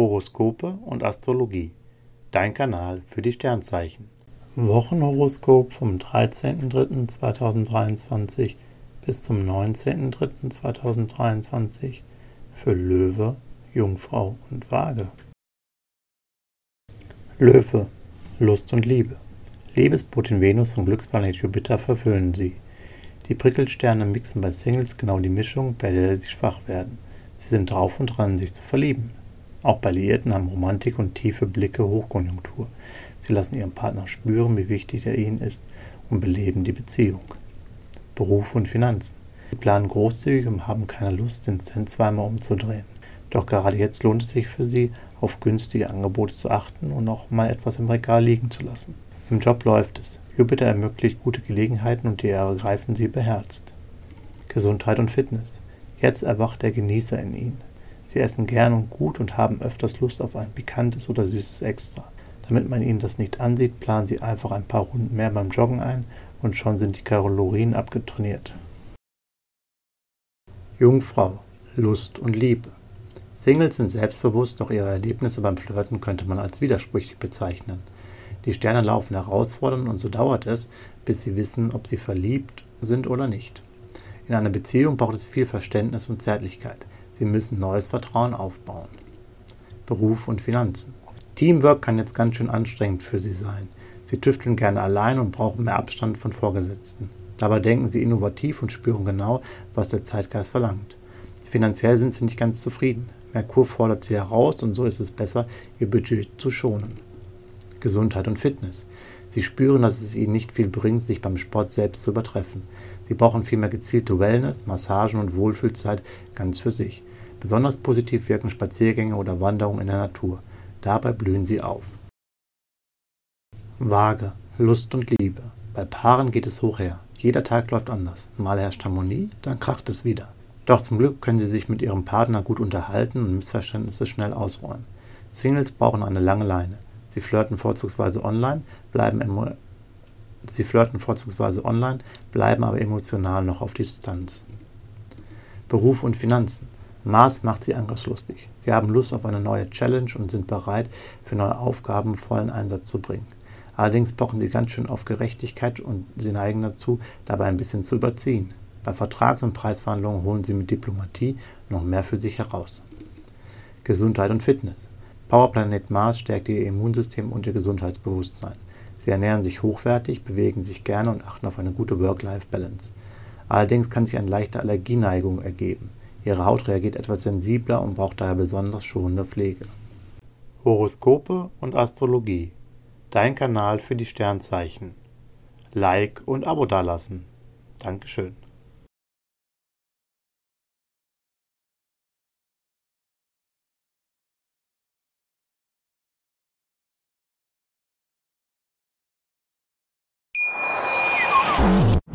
Horoskope und Astrologie. Dein Kanal für die Sternzeichen. Wochenhoroskop vom 13.03.2023 bis zum 19.03.2023 für Löwe, Jungfrau und Waage. Löwe, Lust und Liebe. Liebesputin Venus und Glücksplanet Jupiter verfüllen sie. Die Prickelsterne mixen bei Singles genau die Mischung, bei der sie schwach werden. Sie sind drauf und dran, sich zu verlieben. Auch bei Liierten haben Romantik und tiefe Blicke Hochkonjunktur. Sie lassen ihren Partner spüren, wie wichtig er ihnen ist und beleben die Beziehung. Beruf und Finanzen. Sie planen großzügig und haben keine Lust, den Cent zweimal umzudrehen. Doch gerade jetzt lohnt es sich für sie, auf günstige Angebote zu achten und auch mal etwas im Regal liegen zu lassen. Im Job läuft es. Jupiter ermöglicht gute Gelegenheiten und die ergreifen sie beherzt. Gesundheit und Fitness. Jetzt erwacht der Genießer in ihnen. Sie essen gern und gut und haben öfters Lust auf ein pikantes oder süßes Extra. Damit man ihnen das nicht ansieht, planen sie einfach ein paar Runden mehr beim Joggen ein und schon sind die Kalorien abgetrainiert. Jungfrau, Lust und Liebe. Singles sind selbstbewusst, doch ihre Erlebnisse beim Flirten könnte man als widersprüchlich bezeichnen. Die Sterne laufen herausfordernd und so dauert es, bis sie wissen, ob sie verliebt sind oder nicht. In einer Beziehung braucht es viel Verständnis und Zärtlichkeit. Sie müssen neues Vertrauen aufbauen. Beruf und Finanzen. Teamwork kann jetzt ganz schön anstrengend für sie sein. Sie tüfteln gerne allein und brauchen mehr Abstand von Vorgesetzten. Dabei denken sie innovativ und spüren genau, was der Zeitgeist verlangt. Finanziell sind sie nicht ganz zufrieden. Merkur fordert sie heraus und so ist es besser, ihr Budget zu schonen. Gesundheit und Fitness. Sie spüren, dass es ihnen nicht viel bringt, sich beim Sport selbst zu übertreffen. Sie brauchen vielmehr gezielte Wellness, Massagen und Wohlfühlzeit ganz für sich. Besonders positiv wirken Spaziergänge oder Wanderungen in der Natur. Dabei blühen sie auf. Waage, Lust und Liebe. Bei Paaren geht es hoch her. Jeder Tag läuft anders. Mal herrscht Harmonie, dann kracht es wieder. Doch zum Glück können sie sich mit ihrem Partner gut unterhalten und Missverständnisse schnell ausräumen. Singles brauchen eine lange Leine. Sie flirten vorzugsweise online, bleiben Sie flirten vorzugsweise online, bleiben aber emotional noch auf Distanz. Beruf und Finanzen. Mars macht sie angriffslustig. Sie haben Lust auf eine neue Challenge und sind bereit, für neue Aufgaben vollen Einsatz zu bringen. Allerdings pochen sie ganz schön auf Gerechtigkeit und sie neigen dazu, dabei ein bisschen zu überziehen. Bei Vertrags- und Preisverhandlungen holen sie mit Diplomatie noch mehr für sich heraus. Gesundheit und Fitness. Powerplanet Mars stärkt ihr Immunsystem und ihr Gesundheitsbewusstsein. Sie ernähren sich hochwertig, bewegen sich gerne und achten auf eine gute Work-Life-Balance. Allerdings kann sich eine leichte Allergieneigung ergeben. Ihre Haut reagiert etwas sensibler und braucht daher besonders schonende Pflege. Horoskope und Astrologie. Dein Kanal für die Sternzeichen. Like und Abo dalassen. Dankeschön.